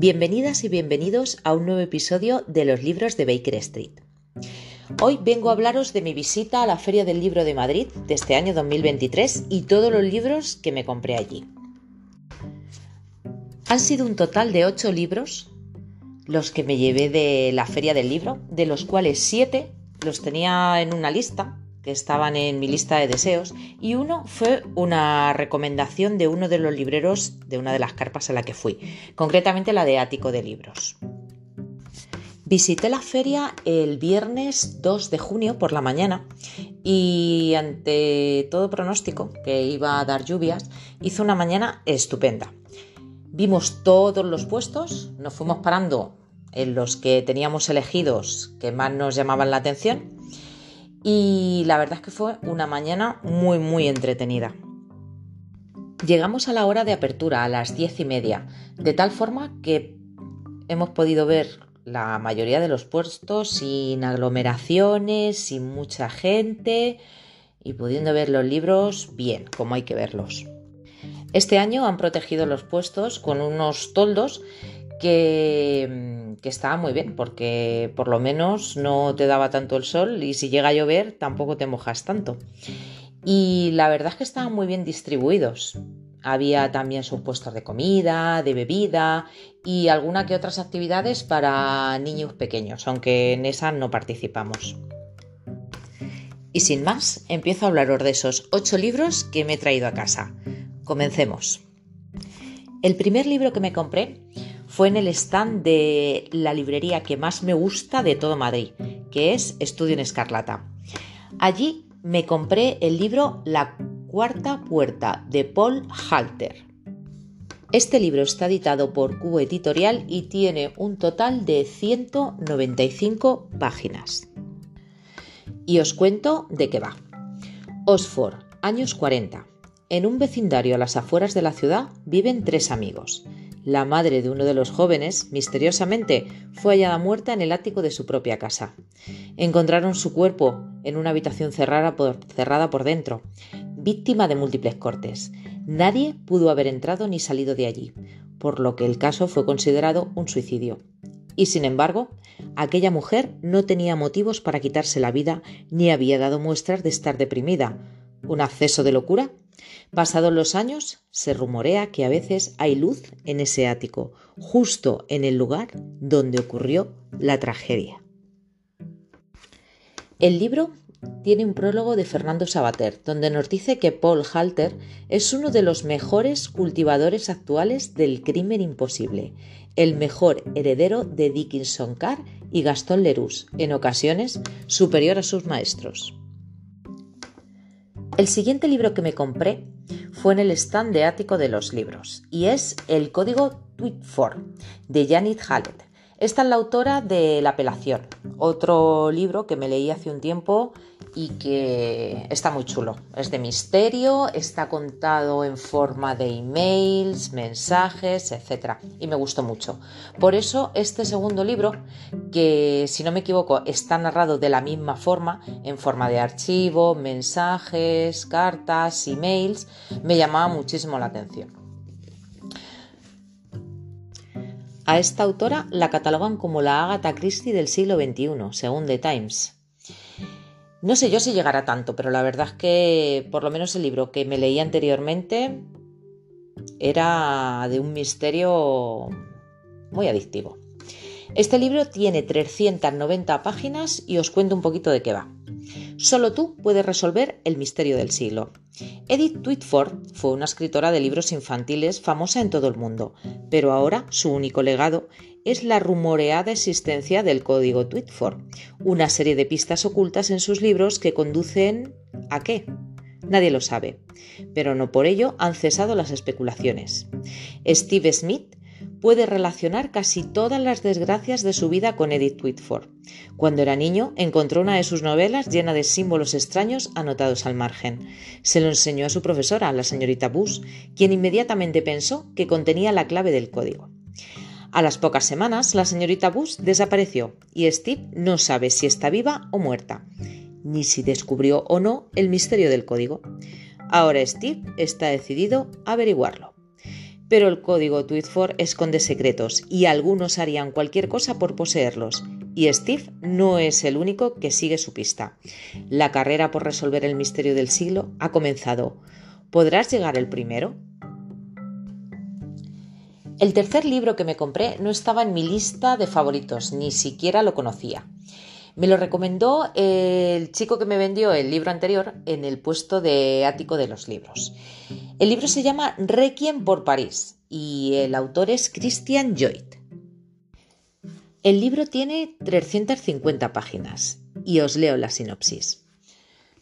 Bienvenidas y bienvenidos a un nuevo episodio de los libros de Baker Street. Hoy vengo a hablaros de mi visita a la Feria del Libro de Madrid de este año 2023 y todos los libros que me compré allí. Han sido un total de ocho libros los que me llevé de la Feria del Libro, de los cuales siete los tenía en una lista que estaban en mi lista de deseos y uno fue una recomendación de uno de los libreros de una de las carpas a la que fui, concretamente la de Ático de Libros. Visité la feria el viernes 2 de junio por la mañana y ante todo pronóstico que iba a dar lluvias, hizo una mañana estupenda. Vimos todos los puestos, nos fuimos parando en los que teníamos elegidos que más nos llamaban la atención y la verdad es que fue una mañana muy muy entretenida. Llegamos a la hora de apertura, a las diez y media, de tal forma que hemos podido ver la mayoría de los puestos sin aglomeraciones, sin mucha gente y pudiendo ver los libros bien, como hay que verlos. Este año han protegido los puestos con unos toldos que, estaba muy bien porque por lo menos no te daba tanto el sol y si llega a llover tampoco te mojas tanto. Y la verdad es que estaban muy bien distribuidos. Había también sus puestos de comida, de bebida y alguna que otras actividades para niños pequeños, aunque en esas no participamos. Y sin más, empiezo a hablaros de esos ocho libros que me he traído a casa. Comencemos. El primer libro que me compré fue en el stand de la librería que más me gusta de todo Madrid, que es Estudio en Escarlata. Allí me compré el libro La cuarta puerta de Paul Halter. Este libro está editado por Cubo Editorial y tiene un total de 195 páginas. Y os cuento de qué va. Oxford, años 40. En un vecindario a las afueras de la ciudad viven tres amigos. La madre de uno de los jóvenes, misteriosamente, fue hallada muerta en el ático de su propia casa. Encontraron su cuerpo en una habitación cerrada por, dentro, víctima de múltiples cortes. Nadie pudo haber entrado ni salido de allí, por lo que el caso fue considerado un suicidio. Y sin embargo, aquella mujer no tenía motivos para quitarse la vida ni había dado muestras de estar deprimida. ¿Un acceso de locura? Pasados los años, se rumorea que a veces hay luz en ese ático, justo en el lugar donde ocurrió la tragedia. El libro tiene un prólogo de Fernando Sabater, donde nos dice que Paul Halter es uno de los mejores cultivadores actuales del crimen imposible, el mejor heredero de Dickinson Carr y Gastón Leroux, en ocasiones superior a sus maestros. El siguiente libro que me compré fue en el stand de ático de los libros y es El código Tweetfor de Janet Hallett. Esta es la autora de La apelación, otro libro que me leí hace un tiempo y que está muy chulo. Es de misterio, está contado en forma de emails, mensajes, etc. Y me gustó mucho. Por eso este segundo libro, que si no me equivoco está narrado de la misma forma, en forma de archivo, mensajes, cartas, emails, me llamaba muchísimo la atención. A esta autora la catalogan como la Agatha Christie del siglo XXI, según The Times. No sé yo si llegará tanto, pero la verdad es que por lo menos el libro que me leí anteriormente era de un misterio muy adictivo. Este libro tiene 390 páginas y os cuento un poquito de qué va. Solo tú puedes resolver el misterio del siglo. Edith Whitford fue una escritora de libros infantiles famosa en todo el mundo, pero ahora su único legado es la rumoreada existencia del código Whitford, una serie de pistas ocultas en sus libros que conducen a qué? Nadie lo sabe, pero no por ello han cesado las especulaciones. Steve Smith puede relacionar casi todas las desgracias de su vida con Edith Whitford. Cuando era niño, encontró una de sus novelas llena de símbolos extraños anotados al margen. Se lo enseñó a su profesora, la señorita Bush, quien inmediatamente pensó que contenía la clave del código. A las pocas semanas, la señorita Bush desapareció y Steve no sabe si está viva o muerta, ni si descubrió o no el misterio del código. Ahora Steve está decidido a averiguarlo. Pero el código Tweetfor esconde secretos y algunos harían cualquier cosa por poseerlos. Y Steve no es el único que sigue su pista. La carrera por resolver el misterio del siglo ha comenzado. ¿Podrás llegar el primero? El tercer libro que me compré no estaba en mi lista de favoritos, ni siquiera lo conocía. Me lo recomendó el chico que me vendió el libro anterior en el puesto de ático de los libros. El libro se llama Requiem por París y el autor es Christian Joyt. El libro tiene 350 páginas y os leo la sinopsis.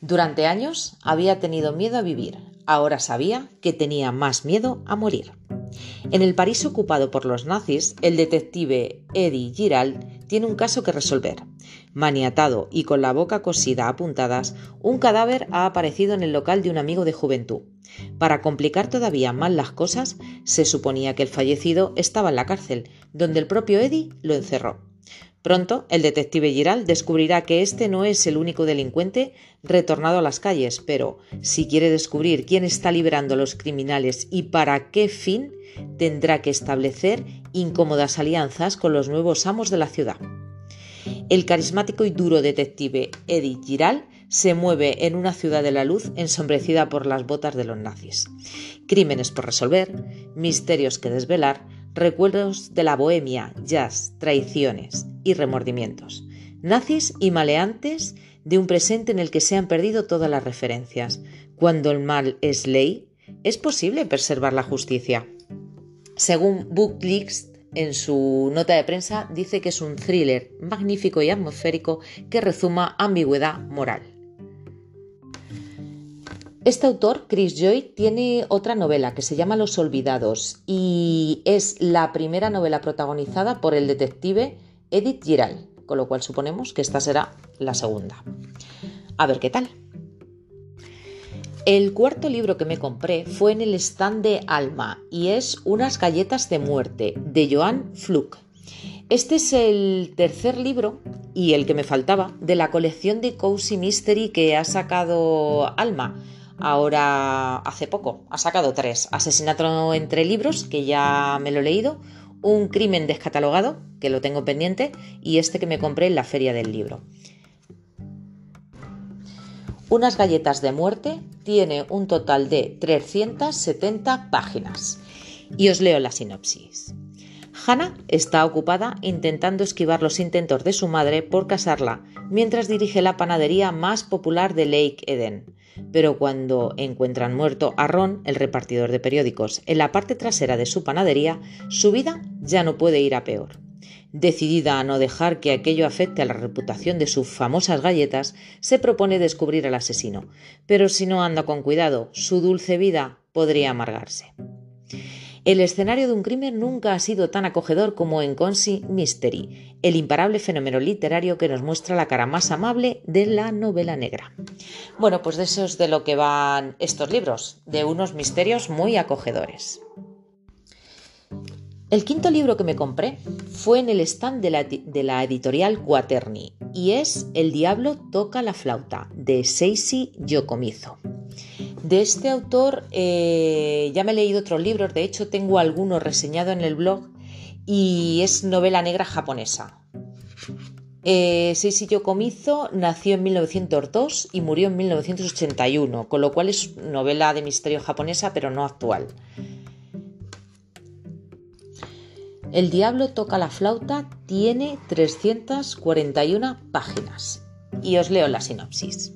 Durante años había tenido miedo a vivir, ahora sabía que tenía más miedo a morir. En el París ocupado por los nazis, el detective Eddie Giral tiene un caso que resolver. Maniatado y con la boca cosida a puntadas, un cadáver ha aparecido en el local de un amigo de juventud. Para complicar todavía más las cosas, se suponía que el fallecido estaba en la cárcel, donde el propio Eddie lo encerró. Pronto, el detective Giral descubrirá que este no es el único delincuente retornado a las calles, pero si quiere descubrir quién está liberando a los criminales y para qué fin, tendrá que establecer incómodas alianzas con los nuevos amos de la ciudad. El carismático y duro detective Eddie Giral se mueve en una ciudad de la luz ensombrecida por las botas de los nazis. Crímenes por resolver, misterios que desvelar, recuerdos de la bohemia, jazz, traiciones y remordimientos. Nazis y maleantes de un presente en el que se han perdido todas las referencias. Cuando el mal es ley, es posible preservar la justicia. Según Bookleaks, en su nota de prensa dice que es un thriller magnífico y atmosférico que rezuma ambigüedad moral. Este autor, Chris Joy, tiene otra novela que se llama Los Olvidados y es la primera novela protagonizada por el detective Edith Giral, con lo cual suponemos que esta será la segunda. A ver qué tal. El cuarto libro que me compré fue en el stand de Alma y es Unas galletas de muerte de Joan Fluck. Este es el tercer libro y el que me faltaba de la colección de Cozy Mystery que ha sacado Alma ahora hace poco. Ha sacado tres. Asesinato entre libros, que ya me lo he leído, un crimen descatalogado, que lo tengo pendiente, y este que me compré en la feria del libro. Unas galletas de muerte tiene un total de 370 páginas. Y os leo la sinopsis. Hannah está ocupada intentando esquivar los intentos de su madre por casarla mientras dirige la panadería más popular de Lake Eden. Pero cuando encuentran muerto a Ron, el repartidor de periódicos, en la parte trasera de su panadería, su vida ya no puede ir a peor. Decidida a no dejar que aquello afecte a la reputación de sus famosas galletas, se propone descubrir al asesino. Pero si no anda con cuidado, su dulce vida podría amargarse. El escenario de un crimen nunca ha sido tan acogedor como en Consi Mystery, el imparable fenómeno literario que nos muestra la cara más amable de la novela negra. Bueno, pues de eso es de lo que van estos libros, de unos misterios muy acogedores. El quinto libro que me compré fue en el stand de la, editorial Quaterni y es El diablo toca la flauta de Seisi Yokomizo. De este autor eh, ya me he leído otros libros, de hecho tengo algunos reseñados en el blog y es novela negra japonesa. Eh, Yokomizo nació en 1902 y murió en 1981, con lo cual es novela de misterio japonesa pero no actual. El diablo toca la flauta tiene 341 páginas y os leo la sinopsis.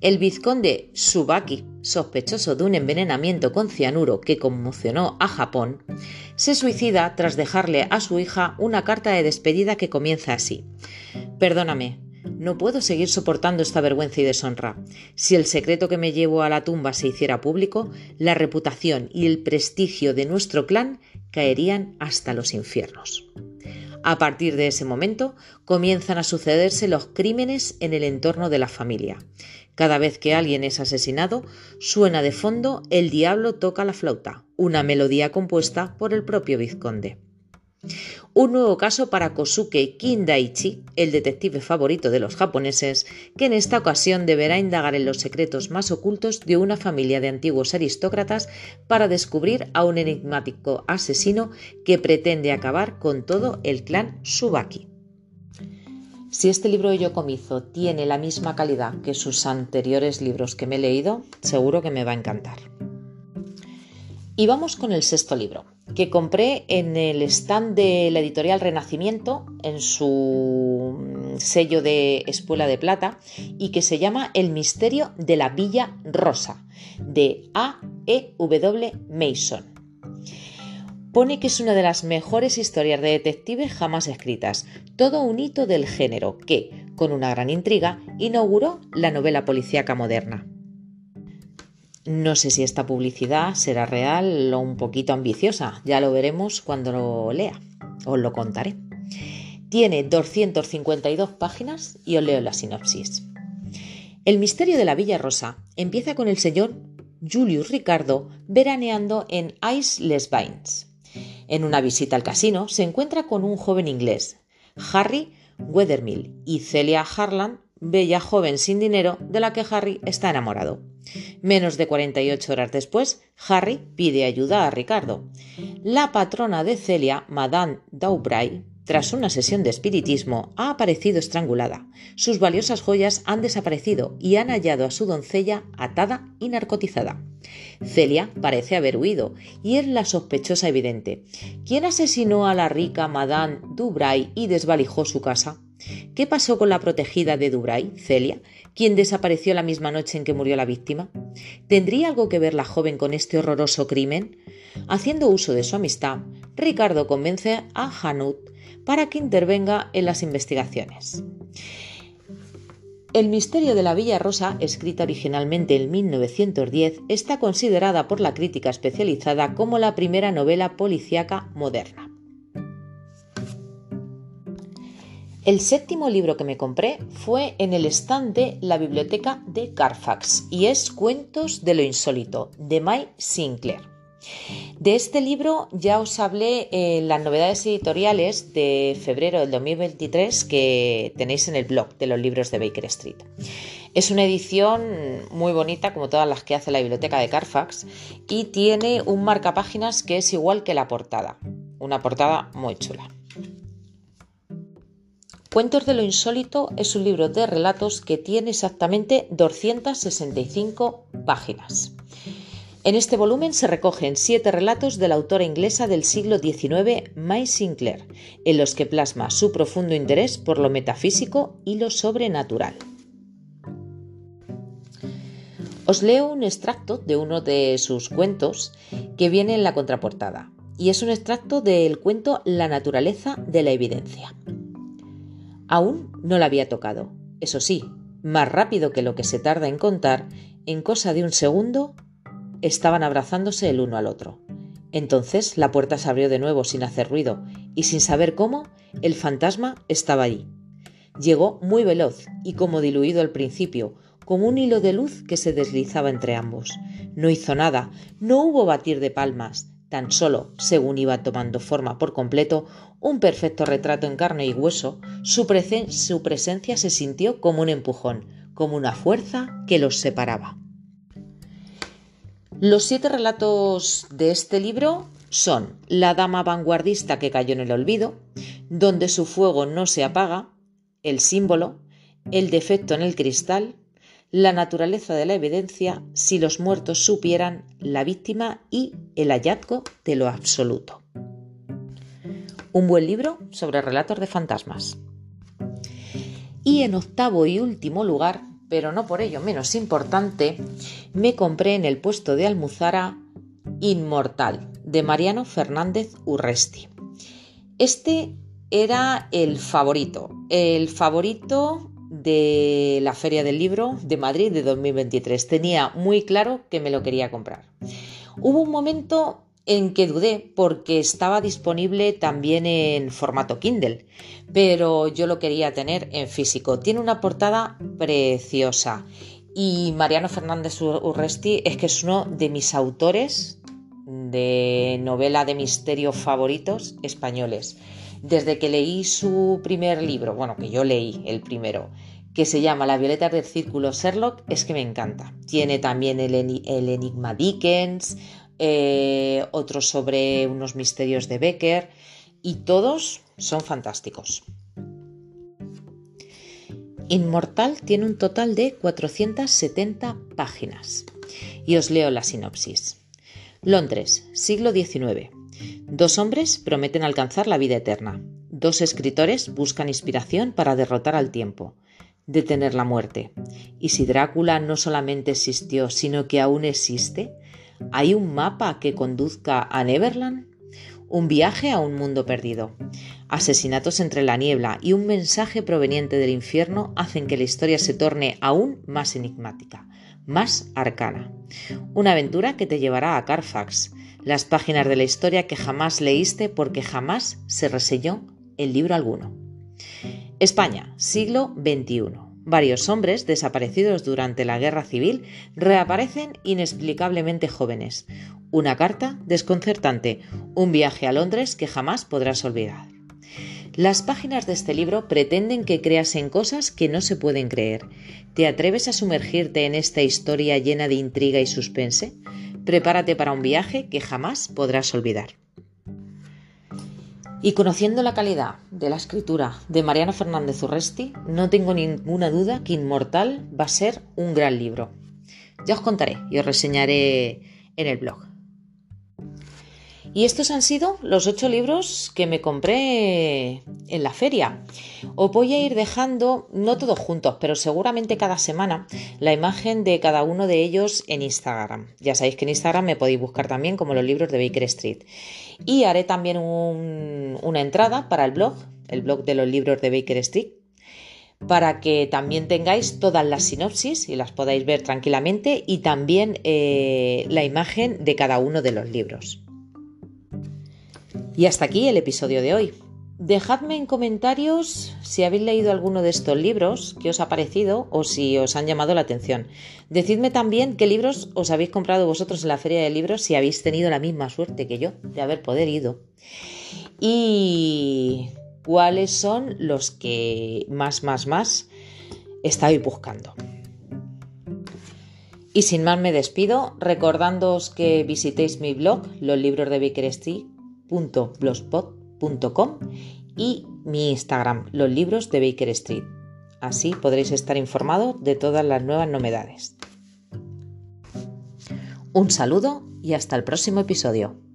El vizconde Subaki, sospechoso de un envenenamiento con cianuro que conmocionó a Japón, se suicida tras dejarle a su hija una carta de despedida que comienza así. Perdóname, no puedo seguir soportando esta vergüenza y deshonra. Si el secreto que me llevo a la tumba se hiciera público, la reputación y el prestigio de nuestro clan caerían hasta los infiernos. A partir de ese momento comienzan a sucederse los crímenes en el entorno de la familia. Cada vez que alguien es asesinado, suena de fondo El diablo toca la flauta, una melodía compuesta por el propio vizconde. Un nuevo caso para Kosuke Kindaichi, el detective favorito de los japoneses, que en esta ocasión deberá indagar en los secretos más ocultos de una familia de antiguos aristócratas para descubrir a un enigmático asesino que pretende acabar con todo el clan Subaki. Si este libro de Yokomizo tiene la misma calidad que sus anteriores libros que me he leído, seguro que me va a encantar. Y vamos con el sexto libro, que compré en el stand de la editorial Renacimiento, en su mm, sello de Espuela de Plata, y que se llama El misterio de la Villa Rosa, de A. E. W. Mason. Pone que es una de las mejores historias de detectives jamás escritas, todo un hito del género que, con una gran intriga, inauguró la novela policíaca moderna. No sé si esta publicidad será real o un poquito ambiciosa, ya lo veremos cuando lo lea, os lo contaré. Tiene 252 páginas y os leo la sinopsis. El misterio de la Villa Rosa empieza con el señor Julius Ricardo veraneando en Ice Les Vines. En una visita al casino se encuentra con un joven inglés, Harry Weathermill, y Celia Harland, bella joven sin dinero de la que Harry está enamorado. Menos de 48 horas después, Harry pide ayuda a Ricardo. La patrona de Celia, Madame Daubray, tras una sesión de espiritismo, ha aparecido estrangulada. Sus valiosas joyas han desaparecido y han hallado a su doncella atada y narcotizada. Celia parece haber huido y es la sospechosa evidente. ¿Quién asesinó a la rica Madame Dubray y desvalijó su casa? ¿Qué pasó con la protegida de Dubray, Celia, quien desapareció la misma noche en que murió la víctima? ¿Tendría algo que ver la joven con este horroroso crimen? Haciendo uso de su amistad, Ricardo convence a Hanut para que intervenga en las investigaciones. El misterio de la Villa Rosa, escrita originalmente en 1910, está considerada por la crítica especializada como la primera novela policíaca moderna. El séptimo libro que me compré fue en el stand de la biblioteca de Carfax y es Cuentos de lo Insólito, de Mike Sinclair. De este libro ya os hablé en las novedades editoriales de febrero del 2023 que tenéis en el blog de los libros de Baker Street. Es una edición muy bonita, como todas las que hace la biblioteca de Carfax, y tiene un marcapáginas que es igual que la portada. Una portada muy chula. Cuentos de lo Insólito es un libro de relatos que tiene exactamente 265 páginas. En este volumen se recogen siete relatos de la autora inglesa del siglo XIX, May Sinclair, en los que plasma su profundo interés por lo metafísico y lo sobrenatural. Os leo un extracto de uno de sus cuentos que viene en la contraportada, y es un extracto del cuento La naturaleza de la evidencia. Aún no la había tocado. Eso sí, más rápido que lo que se tarda en contar, en cosa de un segundo, estaban abrazándose el uno al otro. Entonces la puerta se abrió de nuevo sin hacer ruido, y sin saber cómo, el fantasma estaba allí. Llegó muy veloz y como diluido al principio, como un hilo de luz que se deslizaba entre ambos. No hizo nada, no hubo batir de palmas, tan solo, según iba tomando forma por completo, un perfecto retrato en carne y hueso, su, presencia se sintió como un empujón, como una fuerza que los separaba. Los siete relatos de este libro son La dama vanguardista que cayó en el olvido, Donde su fuego no se apaga, El símbolo, El defecto en el cristal, La naturaleza de la evidencia, Si los muertos supieran, La víctima y El hallazgo de lo absoluto un buen libro sobre relatos de fantasmas. Y en octavo y último lugar, pero no por ello menos importante, me compré en el puesto de Almuzara Inmortal de Mariano Fernández Urresti. Este era el favorito, el favorito de la Feria del Libro de Madrid de 2023. Tenía muy claro que me lo quería comprar. Hubo un momento en que dudé porque estaba disponible también en formato Kindle, pero yo lo quería tener en físico. Tiene una portada preciosa y Mariano Fernández Urresti es que es uno de mis autores de novela de misterio favoritos españoles. Desde que leí su primer libro, bueno, que yo leí el primero, que se llama La violeta del círculo Sherlock, es que me encanta. Tiene también el, enigma Dickens, eh, otro sobre unos misterios de Becker, y todos son fantásticos. Inmortal tiene un total de 470 páginas. Y os leo la sinopsis. Londres, siglo XIX. Dos hombres prometen alcanzar la vida eterna. Dos escritores buscan inspiración para derrotar al tiempo, detener la muerte. ¿Y si Drácula no solamente existió, sino que aún existe? ¿Hay un mapa que conduzca a Neverland? Un viaje a un mundo perdido. Asesinatos entre la niebla y un mensaje proveniente del infierno hacen que la historia se torne aún más enigmática, más arcana. Una aventura que te llevará a Carfax, las páginas de la historia que jamás leíste porque jamás se reseñó el libro alguno. España, siglo XXI. Varios hombres desaparecidos durante la guerra civil reaparecen inexplicablemente jóvenes. Una carta desconcertante, un viaje a Londres que jamás podrás olvidar. Las páginas de este libro pretenden que creas en cosas que no se pueden creer. ¿Te atreves a sumergirte en esta historia llena de intriga y suspense? Prepárate para un viaje que jamás podrás olvidar. Y conociendo la calidad de la escritura de Mariano Fernández Urresti, no tengo ninguna duda que Inmortal va a ser un gran libro. Ya os contaré y os reseñaré en el blog. Y estos han sido los ocho libros que me compré en la feria. Os voy a ir dejando, no todos juntos, pero seguramente cada semana, la imagen de cada uno de ellos en Instagram. Ya sabéis que en Instagram me podéis buscar también como los libros de Baker Street. Y haré también una entrada para el blog, el blog de los libros de Baker Street, para que también tengáis todas las sinopsis y las podáis ver tranquilamente y también eh, la imagen de cada uno de los libros. Y hasta aquí el episodio de hoy. Dejadme en comentarios si habéis leído alguno de estos libros, qué os ha parecido o si os han llamado la atención. Decidme también qué libros os habéis comprado vosotros en la feria de libros si habéis tenido la misma suerte que yo de haber poder ido. Y cuáles son los que más, más, más estáis buscando. Y sin más me despido, recordándoos que visitéis mi blog, los libros de Baker Y mi Instagram, los libros de Baker Street. Así podréis estar informados de todas las nuevas novedades. Un saludo y hasta el próximo episodio.